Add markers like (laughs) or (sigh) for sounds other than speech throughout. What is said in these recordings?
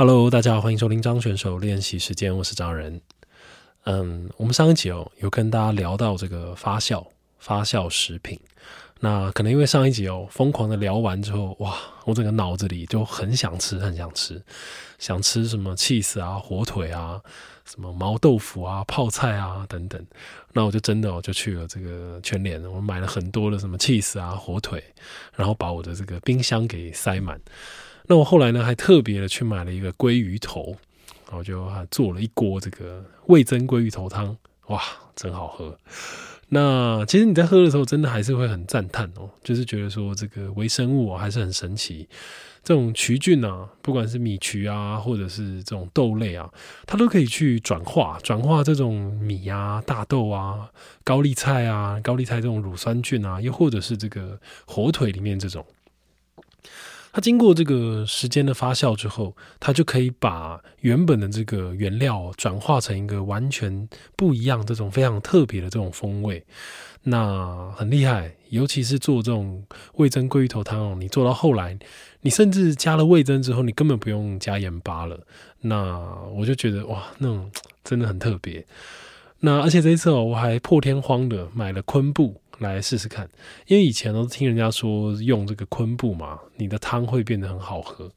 Hello，大家好，欢迎收听张选手练习时间，我是张仁。嗯，我们上一集哦，有跟大家聊到这个发酵发酵食品。那可能因为上一集哦，疯狂的聊完之后，哇，我整个脑子里就很想吃，很想吃，想吃什么 cheese 啊、火腿啊、什么毛豆腐啊、泡菜啊等等。那我就真的哦，就去了这个全联，我买了很多的什么 cheese 啊、火腿，然后把我的这个冰箱给塞满。那我后来呢，还特别的去买了一个鲑鱼头，然后就做了一锅这个味增鲑鱼头汤，哇，真好喝。那其实你在喝的时候，真的还是会很赞叹哦，就是觉得说这个微生物还是很神奇。这种曲菌啊，不管是米曲啊，或者是这种豆类啊，它都可以去转化转化这种米啊、大豆啊、高丽菜啊、高丽菜这种乳酸菌啊，又或者是这个火腿里面这种。它经过这个时间的发酵之后，它就可以把原本的这个原料转化成一个完全不一样、这种非常特别的这种风味。那很厉害，尤其是做这种味增鲑鱼头汤哦，你做到后来，你甚至加了味增之后，你根本不用加盐巴了。那我就觉得哇，那种真的很特别。那而且这一次哦，我还破天荒的买了昆布。来试试看，因为以前都听人家说用这个昆布嘛，你的汤会变得很好喝。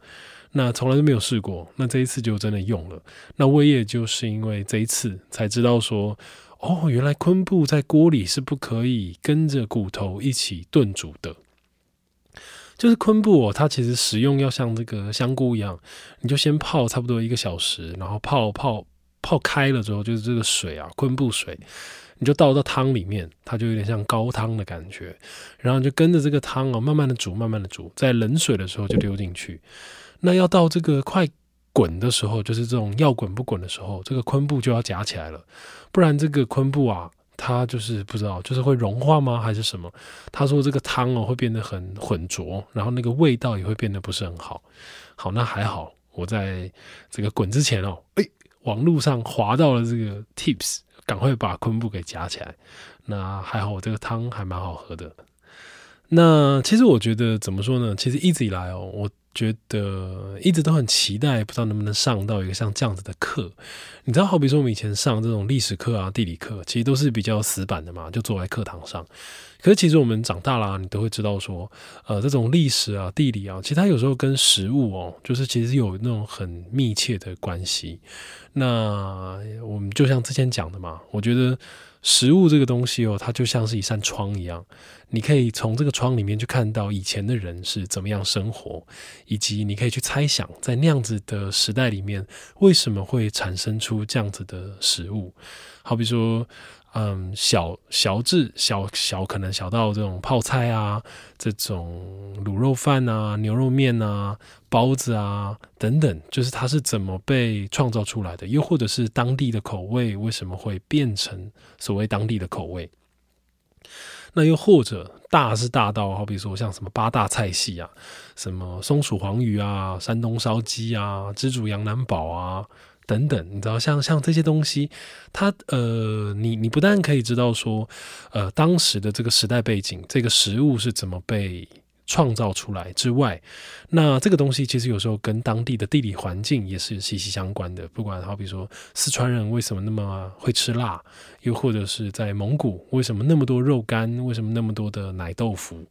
那从来都没有试过，那这一次就真的用了。那我也就是因为这一次才知道说，哦，原来昆布在锅里是不可以跟着骨头一起炖煮的。就是昆布哦，它其实使用要像这个香菇一样，你就先泡差不多一个小时，然后泡泡泡开了之后，就是这个水啊，昆布水。你就倒到汤里面，它就有点像高汤的感觉，然后就跟着这个汤哦，慢慢的煮，慢慢的煮，在冷水的时候就丢进去。那要到这个快滚的时候，就是这种要滚不滚的时候，这个昆布就要夹起来了，不然这个昆布啊，它就是不知道，就是会融化吗，还是什么？他说这个汤哦会变得很浑浊，然后那个味道也会变得不是很好。好，那还好，我在这个滚之前哦，哎，网络上划到了这个 tips。赶快把昆布给夹起来，那还好，我这个汤还蛮好喝的。那其实我觉得怎么说呢？其实一直以来哦，我觉得一直都很期待，不知道能不能上到一个像这样子的课。你知道，好比说我们以前上这种历史课啊、地理课，其实都是比较死板的嘛，就坐在课堂上。可是其实我们长大了，你都会知道说，呃，这种历史啊、地理啊，其实它有时候跟食物哦，就是其实有那种很密切的关系。那我们就像之前讲的嘛，我觉得食物这个东西哦，它就像是一扇窗一样，你可以从这个窗里面去看到以前的人是怎么样生活，以及你可以去猜想，在那样子的时代里面，为什么会产生出这样子的食物，好比说。嗯，小小至小小可能小到这种泡菜啊，这种卤肉饭啊、牛肉面啊、包子啊等等，就是它是怎么被创造出来的，又或者是当地的口味为什么会变成所谓当地的口味？那又或者大是大到，好比说像什么八大菜系啊，什么松鼠黄鱼啊、山东烧鸡啊、知煮羊腩煲啊。等等，你知道，像像这些东西，它呃，你你不但可以知道说，呃，当时的这个时代背景，这个食物是怎么被。创造出来之外，那这个东西其实有时候跟当地的地理环境也是息息相关的。不管好比说四川人为什么那么会吃辣，又或者是在蒙古为什么那么多肉干，为什么那么多的奶豆腐？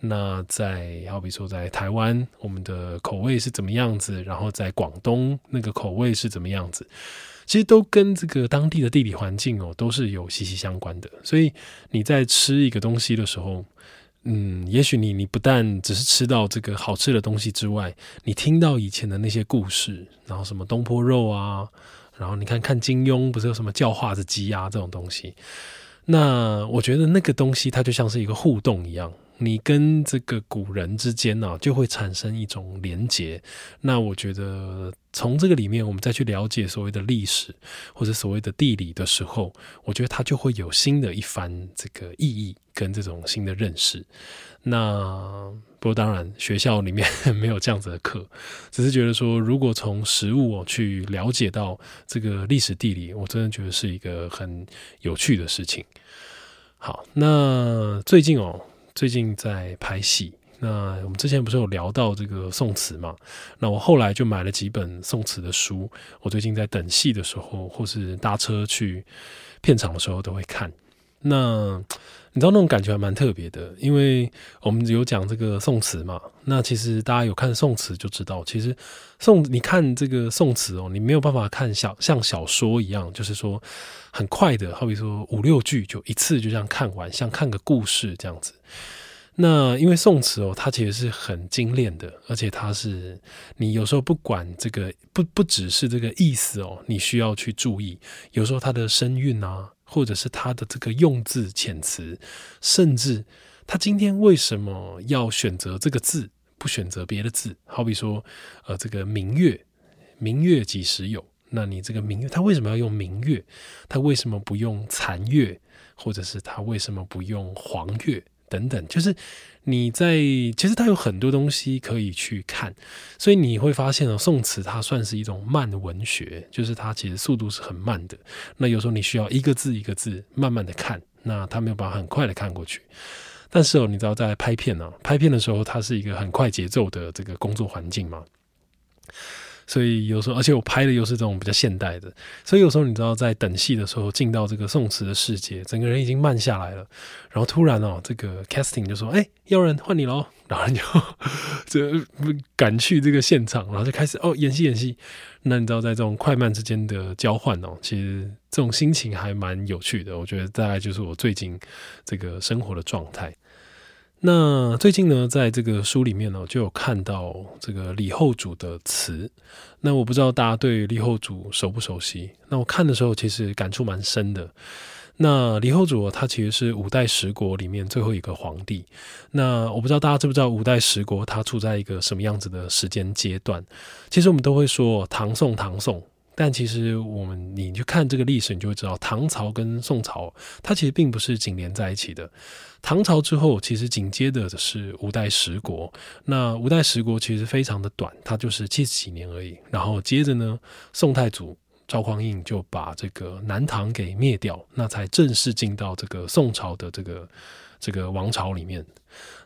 那在好比说在台湾，我们的口味是怎么样子？然后在广东那个口味是怎么样子？其实都跟这个当地的地理环境哦都是有息息相关的。所以你在吃一个东西的时候。嗯，也许你你不但只是吃到这个好吃的东西之外，你听到以前的那些故事，然后什么东坡肉啊，然后你看看金庸不是有什么叫化子鸡啊这种东西，那我觉得那个东西它就像是一个互动一样。你跟这个古人之间呢，就会产生一种连结。那我觉得从这个里面，我们再去了解所谓的历史或者所谓的地理的时候，我觉得它就会有新的一番这个意义跟这种新的认识。那不过当然，学校里面没有这样子的课，只是觉得说，如果从实物去了解到这个历史地理，我真的觉得是一个很有趣的事情。好，那最近哦。最近在拍戏，那我们之前不是有聊到这个宋词嘛？那我后来就买了几本宋词的书，我最近在等戏的时候，或是搭车去片场的时候都会看。那你知道那种感觉还蛮特别的，因为我们有讲这个宋词嘛。那其实大家有看宋词就知道，其实宋你看这个宋词哦，你没有办法看小像小说一样，就是说很快的，好比说五六句就一次就这样看完，像看个故事这样子。那因为宋词哦，它其实是很精炼的，而且它是你有时候不管这个不不只是这个意思哦，你需要去注意，有时候它的声韵啊。或者是他的这个用字遣词，甚至他今天为什么要选择这个字，不选择别的字？好比说，呃，这个明月，明月几时有？那你这个明月，他为什么要用明月？他为什么不用残月？或者是他为什么不用黄月？等等，就是你在其实它有很多东西可以去看，所以你会发现哦，宋词它算是一种慢文学，就是它其实速度是很慢的。那有时候你需要一个字一个字慢慢的看，那它没有办法很快的看过去。但是哦，你知道在拍片呢，拍片的时候它是一个很快节奏的这个工作环境嘛。所以有时候，而且我拍的又是这种比较现代的，所以有时候你知道，在等戏的时候进到这个宋词的世界，整个人已经慢下来了，然后突然哦，这个 casting 就说：“哎，要人换你喽！” (laughs) 然后就这赶去这个现场，然后就开始哦演戏演戏。那你知道，在这种快慢之间的交换哦，其实这种心情还蛮有趣的。我觉得大概就是我最近这个生活的状态。那最近呢，在这个书里面呢，就有看到这个李后主的词。那我不知道大家对李后主熟不熟悉？那我看的时候，其实感触蛮深的。那李后主他其实是五代十国里面最后一个皇帝。那我不知道大家知不知道五代十国它处在一个什么样子的时间阶段？其实我们都会说唐宋唐宋。但其实我们你去看这个历史，你就会知道，唐朝跟宋朝它其实并不是紧连在一起的。唐朝之后，其实紧接着的是五代十国。那五代十国其实非常的短，它就是七十几年而已。然后接着呢，宋太祖赵匡胤就把这个南唐给灭掉，那才正式进到这个宋朝的这个这个王朝里面。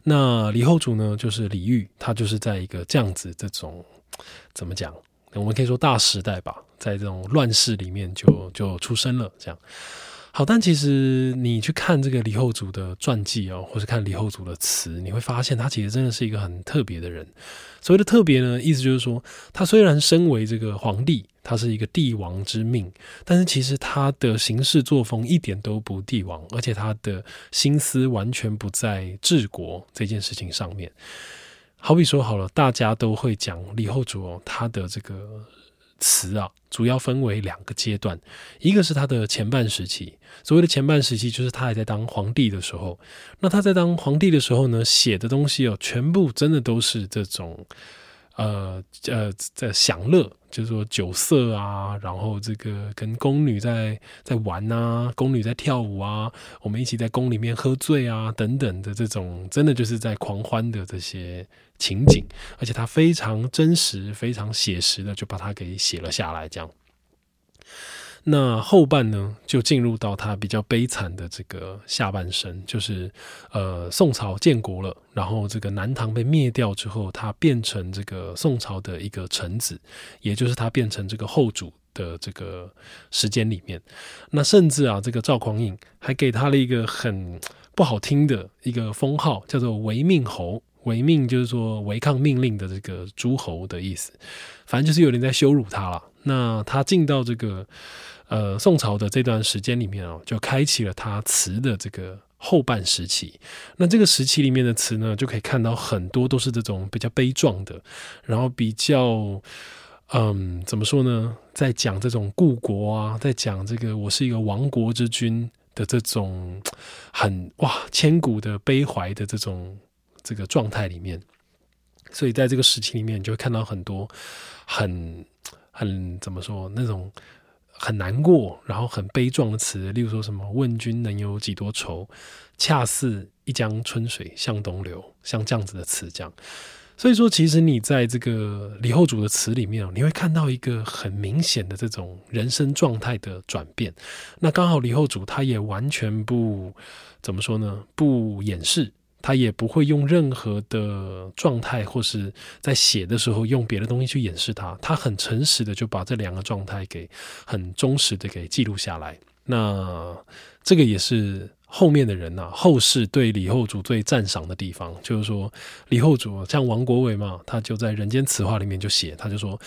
那李后主呢，就是李煜，他就是在一个这样子这种怎么讲？我们可以说大时代吧，在这种乱世里面就就出生了。这样好，但其实你去看这个李后主的传记哦，或是看李后主的词，你会发现他其实真的是一个很特别的人。所谓的特别呢，意思就是说，他虽然身为这个皇帝，他是一个帝王之命，但是其实他的行事作风一点都不帝王，而且他的心思完全不在治国这件事情上面。好比说好了，大家都会讲李后主哦，他的这个词啊，主要分为两个阶段，一个是他的前半时期，所谓的前半时期就是他还在当皇帝的时候，那他在当皇帝的时候呢，写的东西哦，全部真的都是这种。呃呃，在享乐，就是说酒色啊，然后这个跟宫女在在玩啊，宫女在跳舞啊，我们一起在宫里面喝醉啊，等等的这种，真的就是在狂欢的这些情景，而且他非常真实、非常写实的，就把它给写了下来，这样。那后半呢，就进入到他比较悲惨的这个下半生，就是呃，宋朝建国了，然后这个南唐被灭掉之后，他变成这个宋朝的一个臣子，也就是他变成这个后主的这个时间里面，那甚至啊，这个赵匡胤还给他了一个很不好听的一个封号，叫做违命侯。违命就是说违抗命令的这个诸侯的意思，反正就是有点在羞辱他了。那他进到这个。呃，宋朝的这段时间里面哦，就开启了他词的这个后半时期。那这个时期里面的词呢，就可以看到很多都是这种比较悲壮的，然后比较嗯，怎么说呢，在讲这种故国啊，在讲这个我是一个亡国之君的这种很哇千古的悲怀的这种这个状态里面。所以在这个时期里面，你就会看到很多很很怎么说那种。很难过，然后很悲壮的词，例如说什么“问君能有几多愁，恰似一江春水向东流”，像这样子的词，这样。所以说，其实你在这个李后主的词里面，你会看到一个很明显的这种人生状态的转变。那刚好李后主他也完全不怎么说呢，不掩饰他也不会用任何的状态，或是在写的时候用别的东西去掩饰他。他很诚实的就把这两个状态给很忠实的给记录下来。那这个也是后面的人呐，后世对李后主最赞赏的地方，就是说李后主像王国维嘛，他就在《人间词话》里面就写，他就说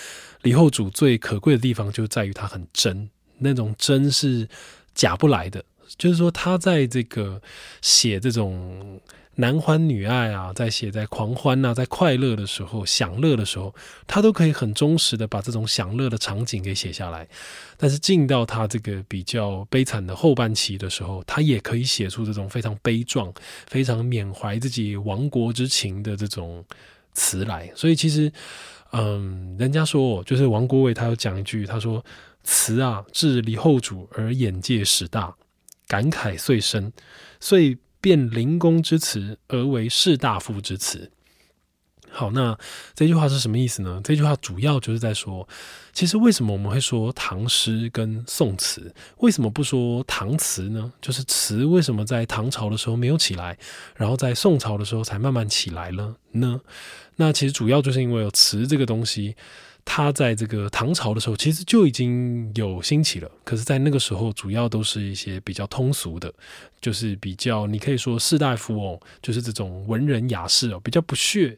李后主最可贵的地方就在于他很真，那种真是假不来的。就是说他在这个写这种。男欢女爱啊，在写在狂欢呐，在快乐的时候、享乐的时候，他都可以很忠实的把这种享乐的场景给写下来。但是进到他这个比较悲惨的后半期的时候，他也可以写出这种非常悲壮、非常缅怀自己亡国之情的这种词来。所以其实，嗯，人家说，就是王国维他有讲一句，他说：“词啊，至李后主而眼界始大，感慨遂深。”所以。变灵公之词而为士大夫之词。好，那这句话是什么意思呢？这句话主要就是在说，其实为什么我们会说唐诗跟宋词？为什么不说唐词呢？就是词为什么在唐朝的时候没有起来，然后在宋朝的时候才慢慢起来了呢？那其实主要就是因为有词这个东西。他在这个唐朝的时候，其实就已经有兴起了。可是，在那个时候，主要都是一些比较通俗的，就是比较你可以说士大夫哦，就是这种文人雅士哦，比较不屑，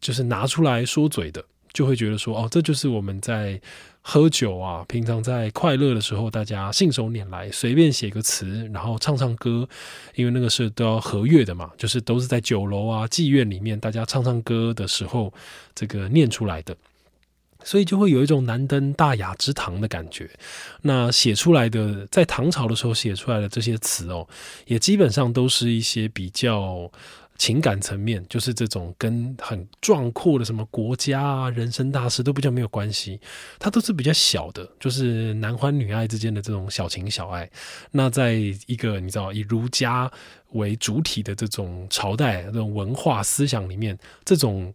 就是拿出来说嘴的，就会觉得说哦，这就是我们在喝酒啊，平常在快乐的时候，大家信手拈来，随便写个词，然后唱唱歌，因为那个是都要和乐的嘛，就是都是在酒楼啊、妓院里面，大家唱唱歌的时候，这个念出来的。所以就会有一种难登大雅之堂的感觉。那写出来的，在唐朝的时候写出来的这些词哦，也基本上都是一些比较情感层面，就是这种跟很壮阔的什么国家啊、人生大事都比较没有关系。它都是比较小的，就是男欢女爱之间的这种小情小爱。那在一个你知道以儒家为主体的这种朝代、这种文化思想里面，这种。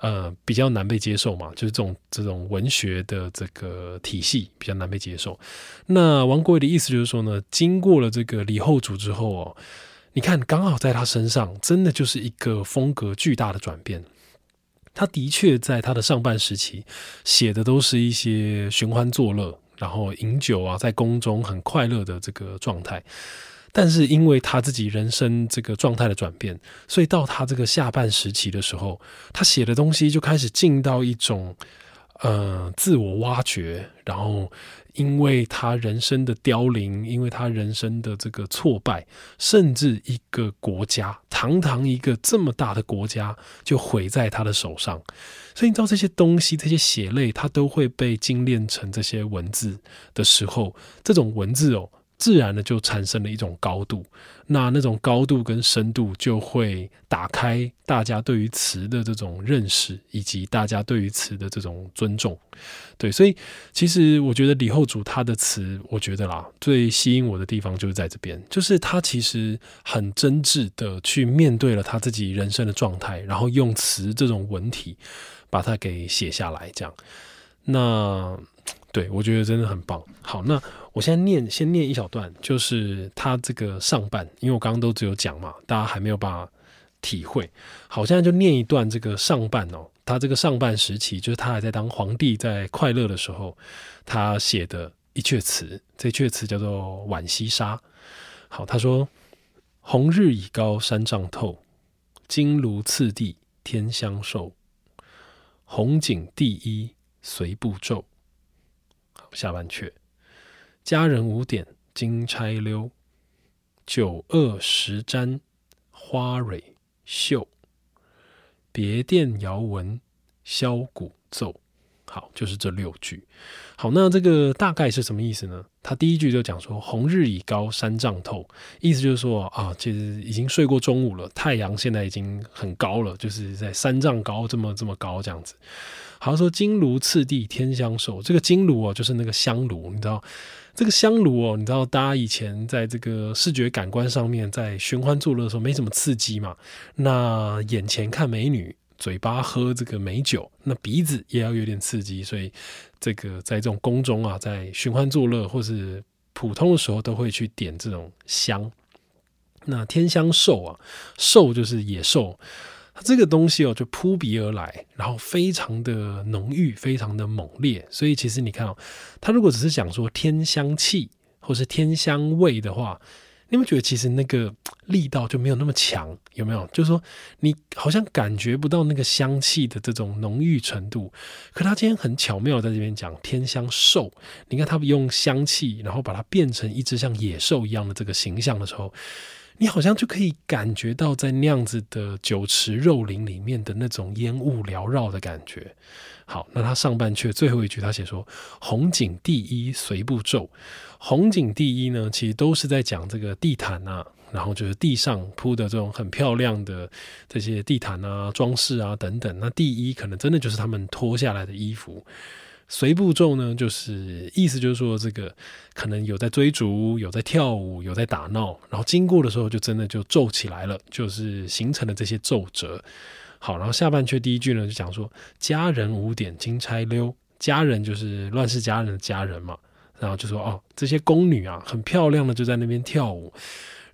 呃，比较难被接受嘛，就是这种这种文学的这个体系比较难被接受。那王国维的意思就是说呢，经过了这个李后主之后哦，你看刚好在他身上，真的就是一个风格巨大的转变。他的确在他的上半时期写的都是一些寻欢作乐，然后饮酒啊，在宫中很快乐的这个状态。但是因为他自己人生这个状态的转变，所以到他这个下半时期的时候，他写的东西就开始进到一种呃自我挖掘，然后因为他人生的凋零，因为他人生的这个挫败，甚至一个国家，堂堂一个这么大的国家就毁在他的手上，所以你知道这些东西，这些血泪，它都会被精炼成这些文字的时候，这种文字哦。自然的就产生了一种高度，那那种高度跟深度就会打开大家对于词的这种认识，以及大家对于词的这种尊重。对，所以其实我觉得李后主他的词，我觉得啦，最吸引我的地方就是在这边，就是他其实很真挚的去面对了他自己人生的状态，然后用词这种文体把它给写下来，这样。那对我觉得真的很棒。好，那。我现在念，先念一小段，就是他这个上半，因为我刚刚都只有讲嘛，大家还没有办法体会。好，现在就念一段这个上半哦，他这个上半时期，就是他还在当皇帝，在快乐的时候，他写的一阙词，这阙词叫做《浣溪沙》。好，他说：“红日已高山丈透，金炉次第天香寿。红景第一随步骤。”下半阙。佳人五点金钗溜，九二十簪花蕊绣。别殿遥闻箫鼓奏。好，就是这六句。好，那这个大概是什么意思呢？他第一句就讲说：“红日已高山丈透”，意思就是说啊，其实已经睡过中午了，太阳现在已经很高了，就是在三丈高这么这么高这样子。好像说金炉次第天香寿，这个金炉哦，就是那个香炉，你知道。这个香炉哦，你知道，大家以前在这个视觉感官上面，在寻欢作乐的时候没什么刺激嘛。那眼前看美女，嘴巴喝这个美酒，那鼻子也要有点刺激。所以，这个在这种宫中啊，在寻欢作乐或是普通的时候，都会去点这种香。那天香兽啊，兽就是野兽，它这个东西哦就扑鼻而来，然后非常的浓郁，非常的猛烈。所以其实你看哦，它如果只是讲说天香气或是天香味的话。你们觉得其实那个力道就没有那么强，有没有？就是说你好像感觉不到那个香气的这种浓郁程度。可他今天很巧妙在这边讲天香兽，你看它用香气，然后把它变成一只像野兽一样的这个形象的时候，你好像就可以感觉到在那样子的酒池肉林里面的那种烟雾缭绕的感觉。好，那他上半阙最后一句，他写说：“红景第一随步骤。”红景第一呢，其实都是在讲这个地毯啊，然后就是地上铺的这种很漂亮的这些地毯啊、装饰啊等等。那第一可能真的就是他们脱下来的衣服。随步骤呢，就是意思就是说，这个可能有在追逐，有在跳舞，有在打闹，然后经过的时候就真的就皱起来了，就是形成了这些皱褶。好，然后下半阙第一句呢，就讲说佳人五点金钗溜，佳人就是乱世佳人的佳人嘛。然后就说哦，这些宫女啊，很漂亮的就在那边跳舞，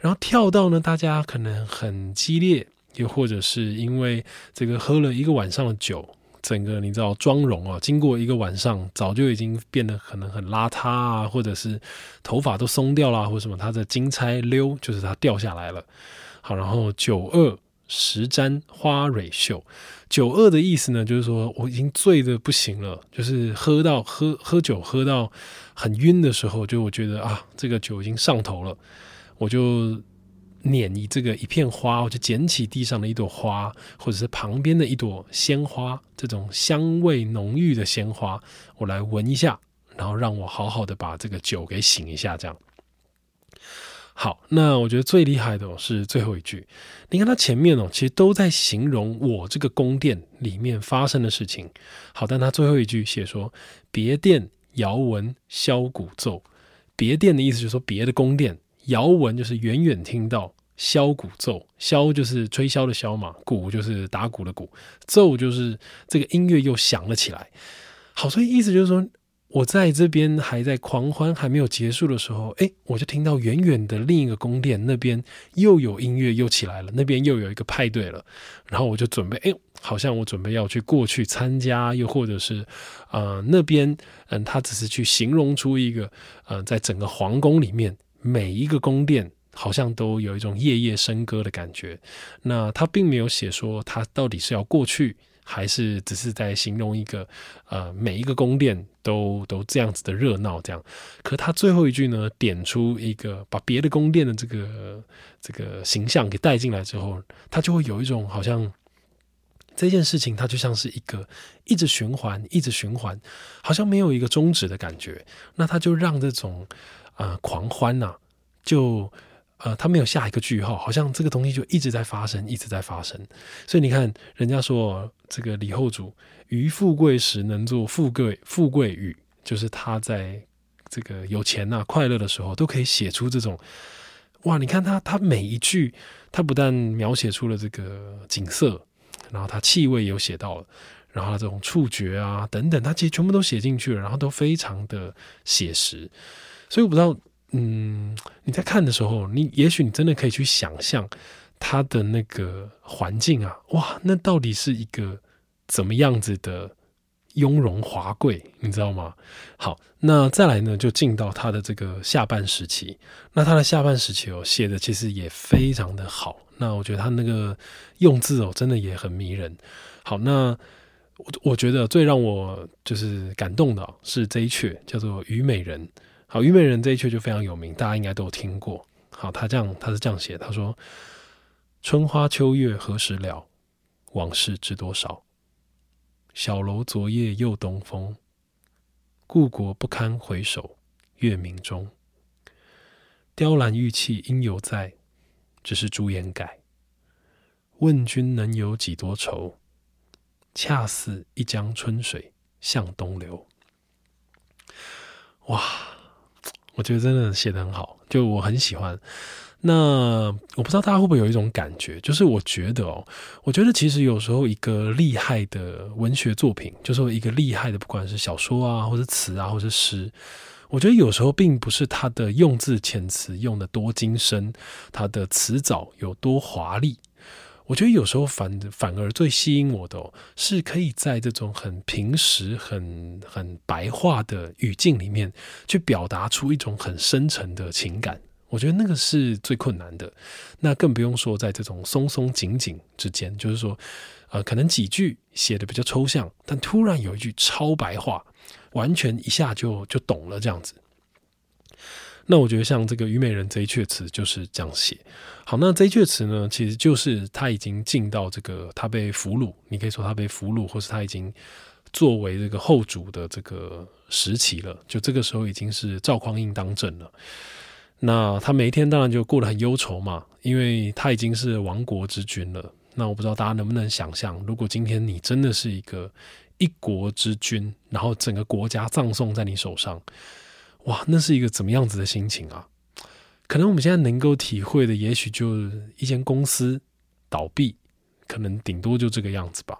然后跳到呢，大家可能很激烈，又或者是因为这个喝了一个晚上的酒，整个你知道妆容啊，经过一个晚上，早就已经变得可能很邋遢啊，或者是头发都松掉了，或者什么，他的金钗溜就是它掉下来了。好，然后九二。十簪花蕊秀，酒二的意思呢，就是说我已经醉的不行了，就是喝到喝喝酒喝到很晕的时候，就我觉得啊，这个酒已经上头了，我就捻一这个一片花，我就捡起地上的一朵花，或者是旁边的一朵鲜花，这种香味浓郁的鲜花，我来闻一下，然后让我好好的把这个酒给醒一下，这样。好，那我觉得最厉害的是最后一句。你看他前面哦，其实都在形容我这个宫殿里面发生的事情。好，但他最后一句写说：“别殿遥闻箫鼓奏。”别殿的意思就是说别的宫殿，遥闻就是远远听到箫鼓奏，箫就是吹箫的箫嘛，鼓就是打鼓的鼓，奏就是这个音乐又响了起来。好，所以意思就是说。我在这边还在狂欢还没有结束的时候，哎，我就听到远远的另一个宫殿那边又有音乐又起来了，那边又有一个派对了。然后我就准备，哎，好像我准备要去过去参加，又或者是，呃，那边，嗯，他只是去形容出一个，呃，在整个皇宫里面每一个宫殿好像都有一种夜夜笙歌的感觉。那他并没有写说他到底是要过去。还是只是在形容一个，呃，每一个宫殿都都这样子的热闹，这样。可他最后一句呢，点出一个把别的宫殿的这个这个形象给带进来之后，他就会有一种好像这件事情，它就像是一个一直循环，一直循环，好像没有一个终止的感觉。那他就让这种呃狂欢呐，就。呃，他没有下一个句号，好像这个东西就一直在发生，一直在发生。所以你看，人家说这个李后主于富贵时能做富贵富贵语，就是他在这个有钱呐、快乐的时候，都可以写出这种哇！你看他，他每一句，他不但描写出了这个景色，然后他气味有写到了，然后这种触觉啊等等，他其实全部都写进去了，然后都非常的写实。所以我不知道。嗯，你在看的时候，你也许你真的可以去想象他的那个环境啊，哇，那到底是一个怎么样子的雍容华贵，你知道吗？好，那再来呢，就进到他的这个下半时期。那他的下半时期哦，写的其实也非常的好。那我觉得他那个用字哦，真的也很迷人。好，那我我觉得最让我就是感动的是这一阙，叫做《虞美人》。好，虞美人这一阙就非常有名，大家应该都有听过。好，他这样，他是这样写，他说：“春花秋月何时了？往事知多少？小楼昨夜又东风，故国不堪回首月明中。雕栏玉砌应犹在，只是朱颜改。问君能有几多愁？恰似一江春水向东流。”哇！我觉得真的写的很好，就我很喜欢。那我不知道大家会不会有一种感觉，就是我觉得哦，我觉得其实有时候一个厉害的文学作品，就是一个厉害的，不管是小说啊，或者词啊，或者诗，我觉得有时候并不是它的用字遣词用的多精深，它的词藻有多华丽。我觉得有时候反反而最吸引我的，是可以在这种很平实、很很白话的语境里面，去表达出一种很深沉的情感。我觉得那个是最困难的。那更不用说在这种松松紧紧之间，就是说，呃，可能几句写的比较抽象，但突然有一句超白话，完全一下就就懂了这样子。那我觉得像这个虞美人这一阙词就是这样写。好，那这一阙词呢，其实就是他已经进到这个他被俘虏，你可以说他被俘虏，或是他已经作为这个后主的这个时期了。就这个时候已经是赵匡胤当政了。那他每一天当然就过得很忧愁嘛，因为他已经是亡国之君了。那我不知道大家能不能想象，如果今天你真的是一个一国之君，然后整个国家葬送在你手上。哇，那是一个怎么样子的心情啊？可能我们现在能够体会的，也许就一间公司倒闭，可能顶多就这个样子吧。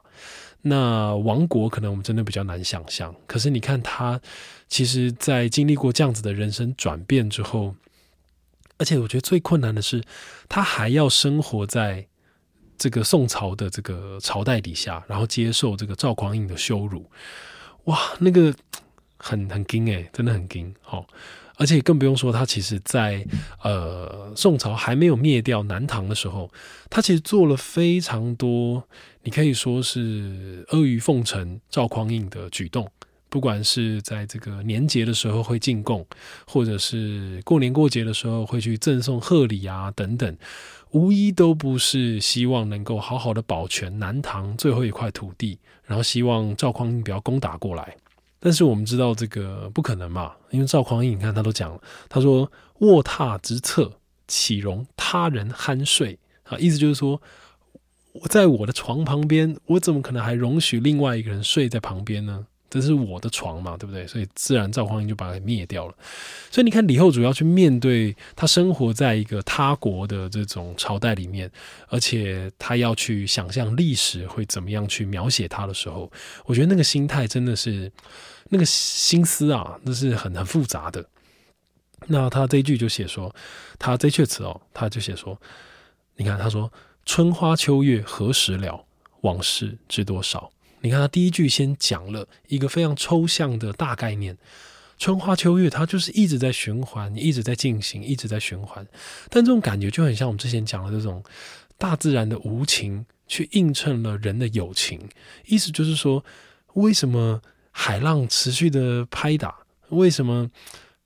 那亡国，可能我们真的比较难想象。可是你看他，其实，在经历过这样子的人生转变之后，而且我觉得最困难的是，他还要生活在这个宋朝的这个朝代底下，然后接受这个赵匡胤的羞辱。哇，那个。很很惊诶，真的很惊。好，而且更不用说他其实，在呃宋朝还没有灭掉南唐的时候，他其实做了非常多，你可以说是阿谀奉承赵匡胤的举动。不管是在这个年节的时候会进贡，或者是过年过节的时候会去赠送贺礼啊等等，无一都不是希望能够好好的保全南唐最后一块土地，然后希望赵匡胤不要攻打过来。但是我们知道这个不可能嘛，因为赵匡胤，你看他都讲了，他说卧榻之侧岂容他人酣睡啊？意思就是说，我在我的床旁边，我怎么可能还容许另外一个人睡在旁边呢？这是我的床嘛，对不对？所以自然赵匡胤就把它灭掉了。所以你看李后主要去面对他生活在一个他国的这种朝代里面，而且他要去想象历史会怎么样去描写他的时候，我觉得那个心态真的是那个心思啊，那是很很复杂的。那他这一句就写说，他这阙词哦，他就写说，你看他说春花秋月何时了，往事知多少。你看他第一句先讲了一个非常抽象的大概念，春花秋月，它就是一直在循环，一直在进行，一直在循环。但这种感觉就很像我们之前讲的这种大自然的无情，去映衬了人的友情。意思就是说，为什么海浪持续的拍打？为什么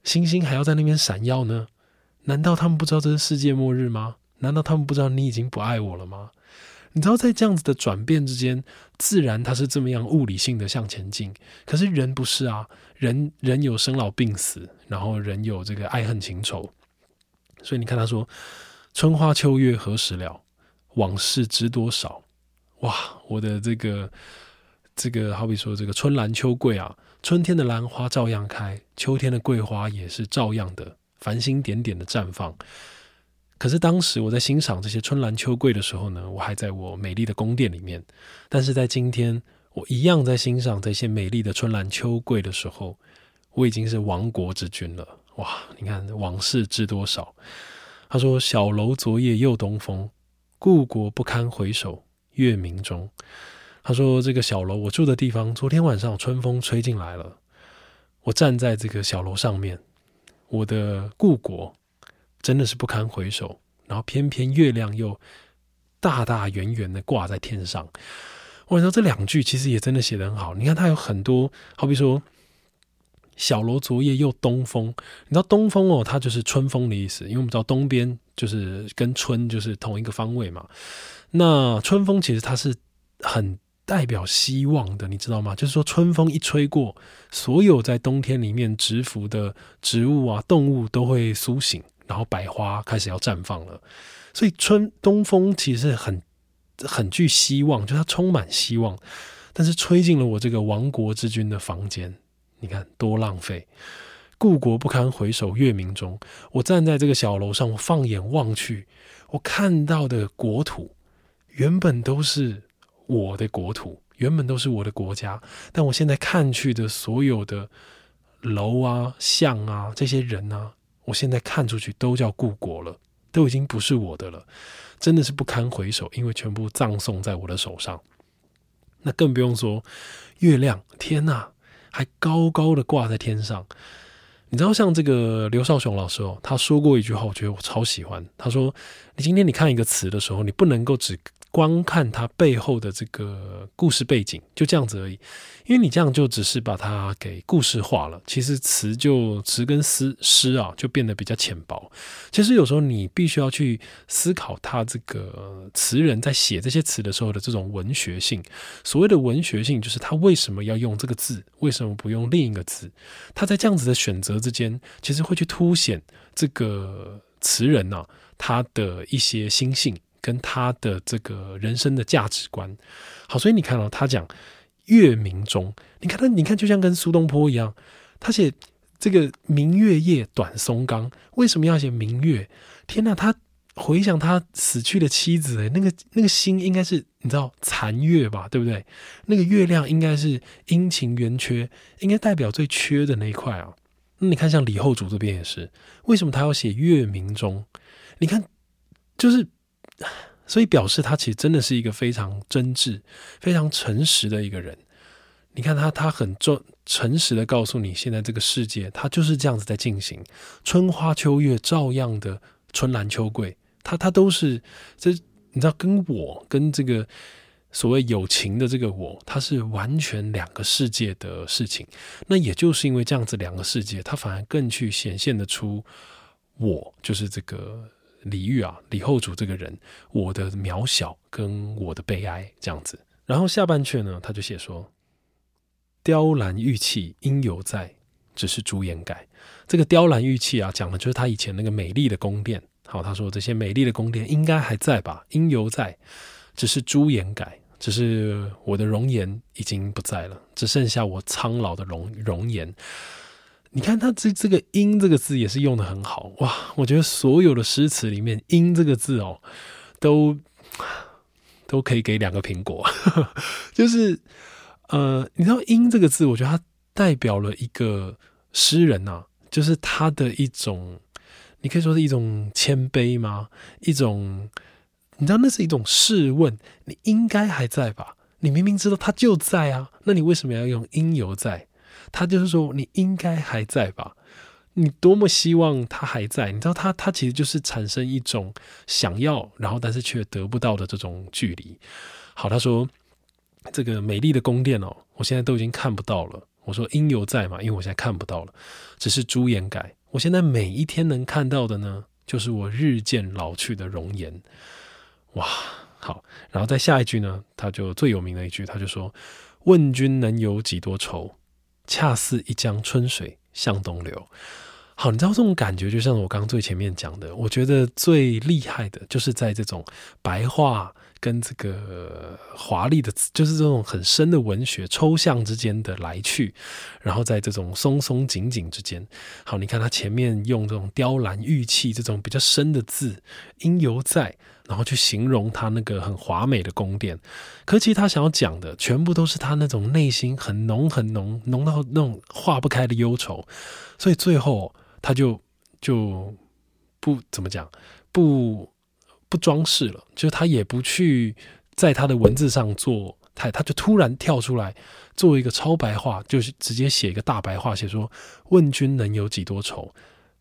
星星还要在那边闪耀呢？难道他们不知道这是世界末日吗？难道他们不知道你已经不爱我了吗？你知道，在这样子的转变之间，自然它是这么样物理性的向前进。可是人不是啊，人人有生老病死，然后人有这个爱恨情仇。所以你看，他说：“春花秋月何时了？往事知多少？”哇，我的这个这个，好比说这个春兰秋桂啊，春天的兰花照样开，秋天的桂花也是照样的繁星点点的绽放。可是当时我在欣赏这些春兰秋桂的时候呢，我还在我美丽的宫殿里面。但是在今天，我一样在欣赏这些美丽的春兰秋桂的时候，我已经是亡国之君了。哇，你看往事知多少？他说：“小楼昨夜又东风，故国不堪回首月明中。”他说：“这个小楼，我住的地方，昨天晚上春风吹进来了。我站在这个小楼上面，我的故国。”真的是不堪回首，然后偏偏月亮又大大圆圆的挂在天上。我说这两句其实也真的写得很好。你看它有很多，好比说“小楼昨夜又东风”，你知道东风哦，它就是春风的意思，因为我们知道东边就是跟春就是同一个方位嘛。那春风其实它是很代表希望的，你知道吗？就是说春风一吹过，所有在冬天里面蛰伏的植物啊、动物都会苏醒。然后百花开始要绽放了，所以春东风其实很很具希望，就它充满希望，但是吹进了我这个亡国之君的房间，你看多浪费！故国不堪回首月明中，我站在这个小楼上，我放眼望去，我看到的国土原本都是我的国土，原本都是我的国家，但我现在看去的所有的楼啊、像啊、这些人啊，我现在看出去都叫故国了，都已经不是我的了，真的是不堪回首，因为全部葬送在我的手上。那更不用说月亮，天呐，还高高的挂在天上。你知道，像这个刘少雄老师哦，他说过一句话，我觉得我超喜欢。他说：“你今天你看一个词的时候，你不能够只。”光看它背后的这个故事背景，就这样子而已。因为你这样就只是把它给故事化了，其实词就词跟诗诗啊，就变得比较浅薄。其实有时候你必须要去思考，他这个词人在写这些词的时候的这种文学性。所谓的文学性，就是他为什么要用这个字，为什么不用另一个字？他在这样子的选择之间，其实会去凸显这个词人呢，他的一些心性。跟他的这个人生的价值观，好，所以你看到他讲月明中，你看他，你看就像跟苏东坡一样，他写这个明月夜，短松冈，为什么要写明月？天哪，他回想他死去的妻子，那个那个心应该是你知道残月吧，对不对？那个月亮应该是阴晴圆缺，应该代表最缺的那一块啊。那你看像李后主这边也是，为什么他要写月明中？你看，就是。所以表示他其实真的是一个非常真挚、非常诚实的一个人。你看他，他很重诚实的告诉你，现在这个世界他就是这样子在进行，春花秋月照样的春兰秋桂，他他都是这你知道，跟我跟这个所谓友情的这个我，他是完全两个世界的事情。那也就是因为这样子两个世界，他反而更去显现的出我就是这个。李煜啊，李后主这个人，我的渺小跟我的悲哀这样子。然后下半阙呢，他就写说：“雕栏玉砌应犹在，只是朱颜改。”这个雕栏玉砌啊，讲的就是他以前那个美丽的宫殿。好，他说这些美丽的宫殿应该还在吧？应犹在，只是朱颜改，只是我的容颜已经不在了，只剩下我苍老的容容颜。你看他这这个“阴”这个字也是用的很好哇！我觉得所有的诗词里面，“阴”这个字哦，都都可以给两个苹果。(laughs) 就是呃，你知道“阴”这个字，我觉得它代表了一个诗人呐，就是他的一种，你可以说是一种谦卑吗？一种你知道那是一种试问，你应该还在吧？你明明知道他就在啊，那你为什么要用“应犹在”？他就是说，你应该还在吧？你多么希望他还在？你知道，他他其实就是产生一种想要，然后但是却得不到的这种距离。好，他说这个美丽的宫殿哦，我现在都已经看不到了。我说应犹在嘛，因为我现在看不到了，只是朱颜改。我现在每一天能看到的呢，就是我日渐老去的容颜。哇，好，然后在下一句呢，他就最有名的一句，他就说：“问君能有几多愁？”恰似一江春水向东流。好，你知道这种感觉，就像我刚刚最前面讲的，我觉得最厉害的就是在这种白话跟这个华丽的，就是这种很深的文学抽象之间的来去，然后在这种松松紧紧之间。好，你看他前面用这种雕栏玉砌这种比较深的字，应犹在。然后去形容他那个很华美的宫殿，可其实他想要讲的全部都是他那种内心很浓很浓浓到那种化不开的忧愁，所以最后他就就不怎么讲，不不装饰了，就是他也不去在他的文字上做太，他就突然跳出来做一个超白话，就是直接写一个大白话，写说问君能有几多愁，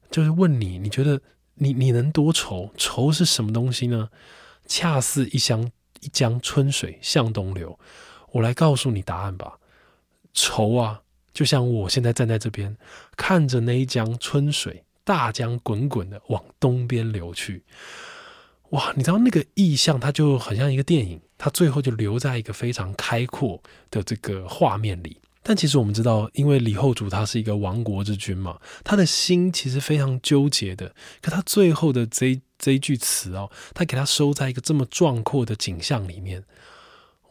就是问你，你觉得？你你能多愁？愁是什么东西呢？恰似一江一江春水向东流。我来告诉你答案吧。愁啊，就像我现在站在这边，看着那一江春水，大江滚滚的往东边流去。哇，你知道那个意象，它就很像一个电影，它最后就留在一个非常开阔的这个画面里。但其实我们知道，因为李后主他是一个亡国之君嘛，他的心其实非常纠结的。可他最后的这这一句词哦，他给他收在一个这么壮阔的景象里面，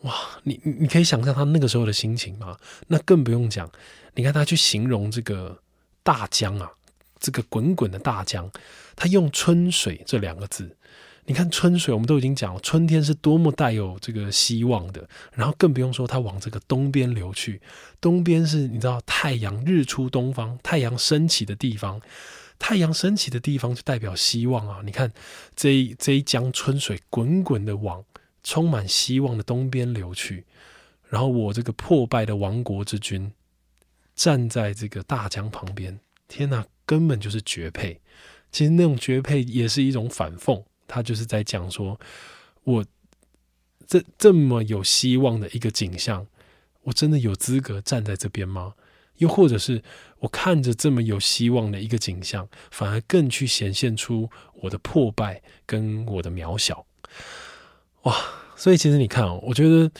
哇！你你你可以想象他那个时候的心情吗？那更不用讲。你看他去形容这个大江啊，这个滚滚的大江，他用春水这两个字。你看春水，我们都已经讲了，春天是多么带有这个希望的。然后更不用说它往这个东边流去，东边是你知道太阳日出东方，太阳升起的地方，太阳升起的地方就代表希望啊！你看这一这一江春水滚滚的往充满希望的东边流去，然后我这个破败的亡国之君站在这个大江旁边，天哪，根本就是绝配。其实那种绝配也是一种反讽。他就是在讲说，我这这么有希望的一个景象，我真的有资格站在这边吗？又或者是我看着这么有希望的一个景象，反而更去显现出我的破败跟我的渺小？哇！所以其实你看哦，我觉得。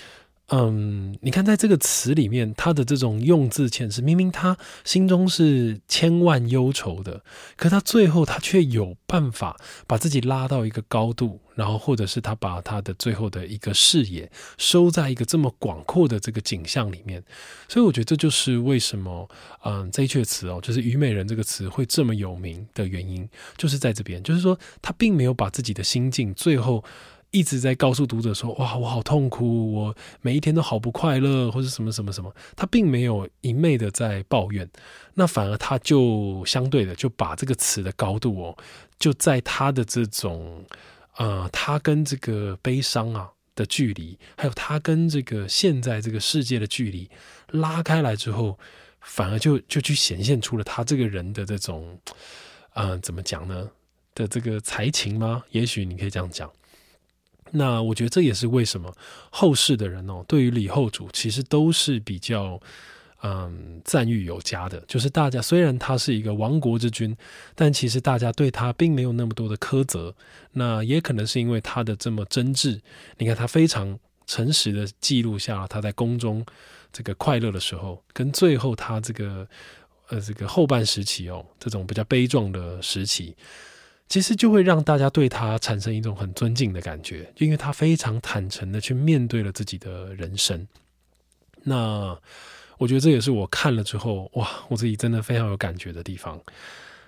嗯，你看，在这个词里面，他的这种用字遣词，明明他心中是千万忧愁的，可他最后他却有办法把自己拉到一个高度，然后或者是他把他的最后的一个视野收在一个这么广阔的这个景象里面。所以我觉得这就是为什么，嗯，这一阙词哦，就是“虞美人”这个词会这么有名的原因，就是在这边，就是说他并没有把自己的心境最后。一直在告诉读者说：“哇，我好痛苦，我每一天都好不快乐，或者什么什么什么。”他并没有一昧的在抱怨，那反而他就相对的就把这个词的高度哦，就在他的这种呃，他跟这个悲伤啊的距离，还有他跟这个现在这个世界的距离拉开来之后，反而就就去显现出了他这个人的这种呃，怎么讲呢？的这个才情吗？也许你可以这样讲。那我觉得这也是为什么后世的人哦，对于李后主其实都是比较嗯赞誉有加的。就是大家虽然他是一个亡国之君，但其实大家对他并没有那么多的苛责。那也可能是因为他的这么真挚，你看他非常诚实的记录下他在宫中这个快乐的时候，跟最后他这个呃这个后半时期哦，这种比较悲壮的时期。其实就会让大家对他产生一种很尊敬的感觉，因为他非常坦诚的去面对了自己的人生。那我觉得这也是我看了之后，哇，我自己真的非常有感觉的地方。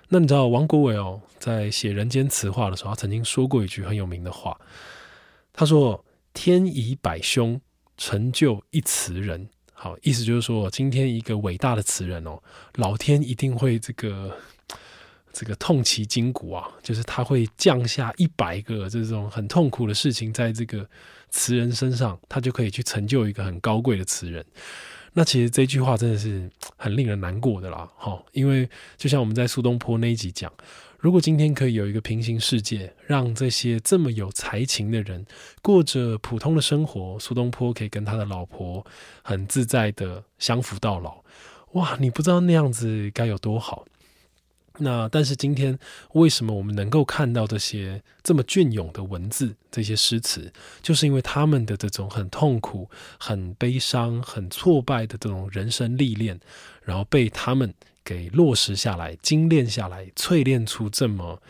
那你知道王国维哦，在写《人间词话》的时候，他曾经说过一句很有名的话，他说：“天以百凶成就一词人。”好，意思就是说，今天一个伟大的词人哦，老天一定会这个。这个痛其筋骨啊，就是他会降下一百个这种很痛苦的事情，在这个词人身上，他就可以去成就一个很高贵的词人。那其实这句话真的是很令人难过的啦，哈，因为就像我们在苏东坡那一集讲，如果今天可以有一个平行世界，让这些这么有才情的人过着普通的生活，苏东坡可以跟他的老婆很自在的相扶到老，哇，你不知道那样子该有多好。那但是今天为什么我们能够看到这些这么隽永的文字、这些诗词，就是因为他们的这种很痛苦、很悲伤、很挫败的这种人生历练，然后被他们给落实下来、精炼下来、淬炼出这么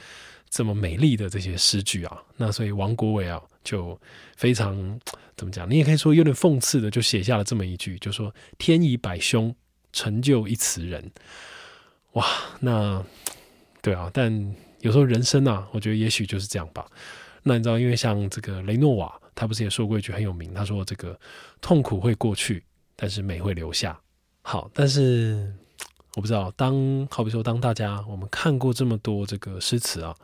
这么美丽的这些诗句啊。那所以王国维啊，就非常怎么讲？你也可以说有点讽刺的，就写下了这么一句，就说“天以百凶成就一词人”。哇，那对啊，但有时候人生啊，我觉得也许就是这样吧。那你知道，因为像这个雷诺瓦，他不是也说过一句很有名，他说这个痛苦会过去，但是美会留下。好，但是我不知道，当好比说，当大家我们看过这么多这个诗词啊，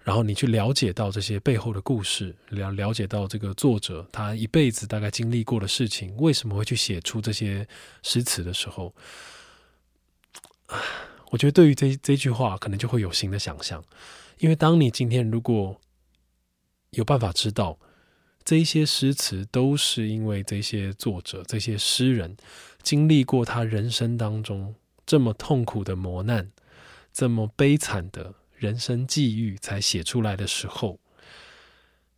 然后你去了解到这些背后的故事，了了解到这个作者他一辈子大概经历过的事情，为什么会去写出这些诗词的时候，啊。我觉得对于这这句话，可能就会有新的想象，因为当你今天如果有办法知道这些诗词都是因为这些作者、这些诗人经历过他人生当中这么痛苦的磨难、这么悲惨的人生际遇才写出来的时候，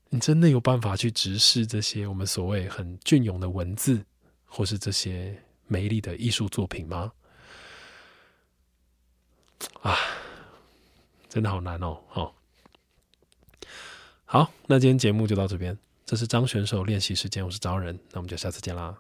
你真的有办法去直视这些我们所谓很隽永的文字，或是这些美丽的艺术作品吗？啊，真的好难哦！好，好，那今天节目就到这边。这是张选手练习时间，我是招人，那我们就下次见啦。